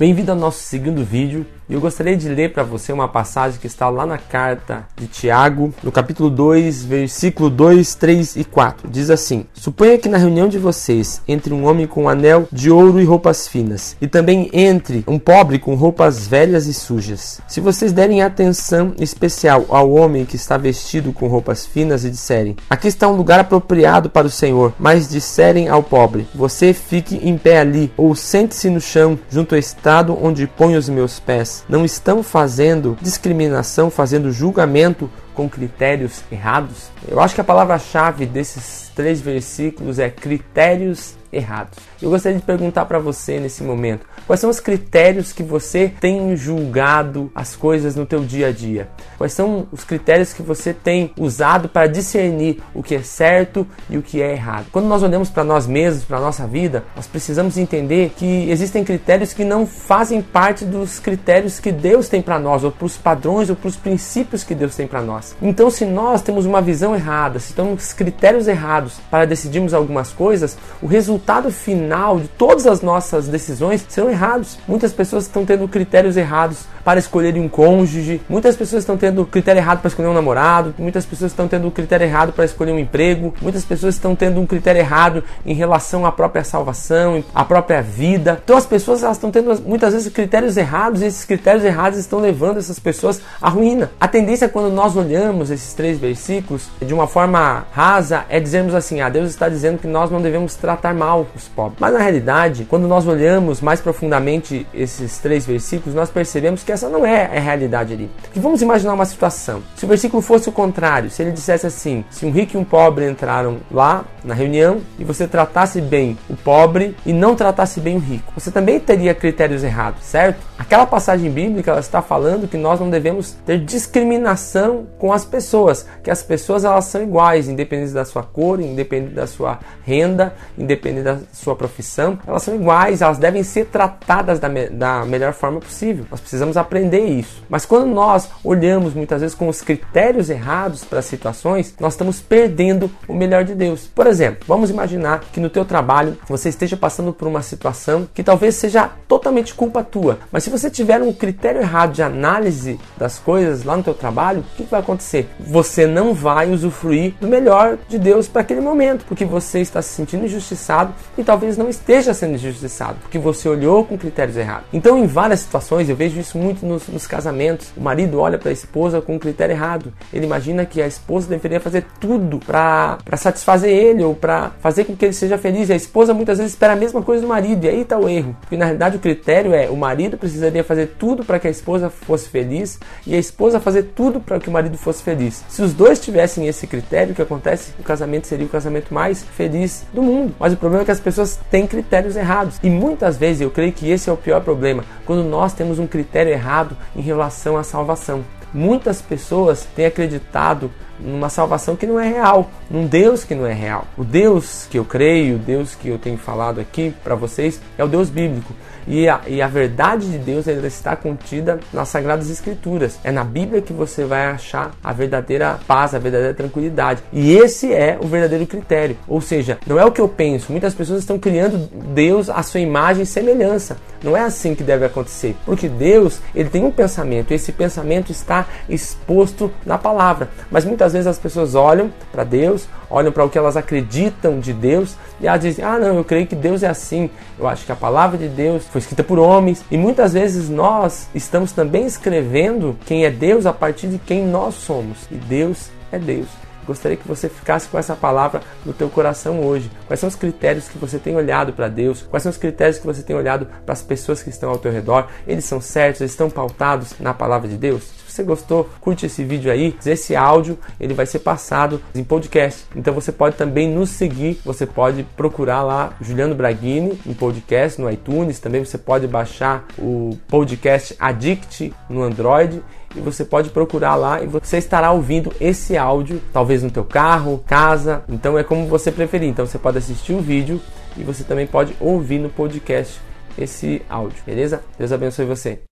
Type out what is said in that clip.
Bem-vindo ao nosso segundo vídeo eu gostaria de ler para você uma passagem que está lá na carta de Tiago, no capítulo 2, versículo 2, 3 e 4. Diz assim: Suponha que na reunião de vocês entre um homem com um anel de ouro e roupas finas, e também entre um pobre com roupas velhas e sujas. Se vocês derem atenção especial ao homem que está vestido com roupas finas e disserem: Aqui está um lugar apropriado para o Senhor, mas disserem ao pobre: Você fique em pé ali, ou sente-se no chão, junto ao estrado onde ponho os meus pés. Não estão fazendo discriminação, fazendo julgamento com critérios errados? Eu acho que a palavra-chave desses três versículos é critérios errados. Eu gostaria de perguntar para você nesse momento, quais são os critérios que você tem julgado as coisas no teu dia a dia? Quais são os critérios que você tem usado para discernir o que é certo e o que é errado? Quando nós olhamos para nós mesmos, para nossa vida, nós precisamos entender que existem critérios que não fazem parte dos critérios que Deus tem para nós, ou para os padrões ou para os princípios que Deus tem para nós. Então, se nós temos uma visão errada, se temos critérios errados para decidirmos algumas coisas, o resultado final de todas as nossas decisões serão errados. Muitas pessoas estão tendo critérios errados para escolherem um cônjuge, muitas pessoas estão tendo critério errado para escolher um namorado, muitas pessoas estão tendo critério errado para escolher um emprego, muitas pessoas estão tendo um critério errado em relação à própria salvação, à própria vida. Então as pessoas elas estão tendo muitas vezes critérios errados e esses critérios errados estão levando essas pessoas à ruína. A tendência quando nós olhamos esses três versículos de uma forma rasa é dizermos assim: ah, Deus está dizendo que nós não devemos tratar mal os pobres. Mas na realidade, quando nós olhamos mais profundamente esses três versículos, nós percebemos que essa não é a realidade ali. E vamos imaginar uma situação. Se o versículo fosse o contrário, se ele dissesse assim: se um rico e um pobre entraram lá na reunião e você tratasse bem o pobre e não tratasse bem o rico, você também teria critérios errados, certo? Aquela passagem bíblica ela está falando que nós não devemos ter discriminação com as pessoas, que as pessoas elas são iguais, independente da sua cor, independente da sua renda, independente da sua profissão, elas são iguais, elas devem ser tratadas da, me da melhor forma possível. Nós precisamos aprender isso. Mas quando nós olhamos muitas vezes com os critérios errados para as situações, nós estamos perdendo o melhor de Deus. Por exemplo, vamos imaginar que no teu trabalho você esteja passando por uma situação que talvez seja totalmente culpa tua, mas se você tiver um critério errado de análise das coisas lá no teu trabalho, o que vai acontecer? Você não vai usufruir do melhor de Deus para aquele momento, porque você está se sentindo injustiçado e talvez não esteja sendo injustiçado, porque você olhou com critérios errados. Então, em várias situações, eu vejo isso muito nos, nos casamentos. O marido olha para a esposa com um critério errado. Ele imagina que a esposa deveria fazer tudo para satisfazer ele ou para fazer com que ele seja feliz. E a esposa muitas vezes espera a mesma coisa do marido, e aí está o erro. Porque na realidade o critério é o marido precisaria fazer tudo para que a esposa fosse feliz e a esposa fazer tudo para que o marido fosse feliz. Se os dois tivessem esse critério, o que acontece? O casamento seria o casamento mais feliz do mundo. Mas o problema é que as pessoas têm critérios errados. E muitas vezes eu creio que esse é o pior problema, quando nós temos um critério errado em relação à salvação. Muitas pessoas têm acreditado numa salvação que não é real, num Deus que não é real. O Deus que eu creio, o Deus que eu tenho falado aqui para vocês, é o Deus bíblico. E a, e a verdade de Deus ela está contida nas Sagradas Escrituras. É na Bíblia que você vai achar a verdadeira paz, a verdadeira tranquilidade. E esse é o verdadeiro critério. Ou seja, não é o que eu penso. Muitas pessoas estão criando Deus à sua imagem e semelhança. Não é assim que deve acontecer. Porque Deus, ele tem um pensamento. E esse pensamento está exposto na palavra. Mas muitas vezes as pessoas olham para Deus, olham para o que elas acreditam de Deus e elas dizem: Ah, não, eu creio que Deus é assim. Eu acho que a palavra de Deus foi escrita por homens. E muitas vezes nós estamos também escrevendo quem é Deus a partir de quem nós somos. E Deus é Deus. Gostaria que você ficasse com essa palavra no teu coração hoje. Quais são os critérios que você tem olhado para Deus? Quais são os critérios que você tem olhado para as pessoas que estão ao teu redor? Eles são certos? Eles estão pautados na palavra de Deus? Se você gostou, curte esse vídeo aí. Esse áudio ele vai ser passado em podcast. Então você pode também nos seguir. Você pode procurar lá Juliano Braghini em podcast no iTunes. Também você pode baixar o podcast Addict no Android e você pode procurar lá e você estará ouvindo esse áudio, talvez no teu carro, casa. Então é como você preferir. Então você pode assistir o vídeo e você também pode ouvir no podcast esse áudio, beleza? Deus abençoe você.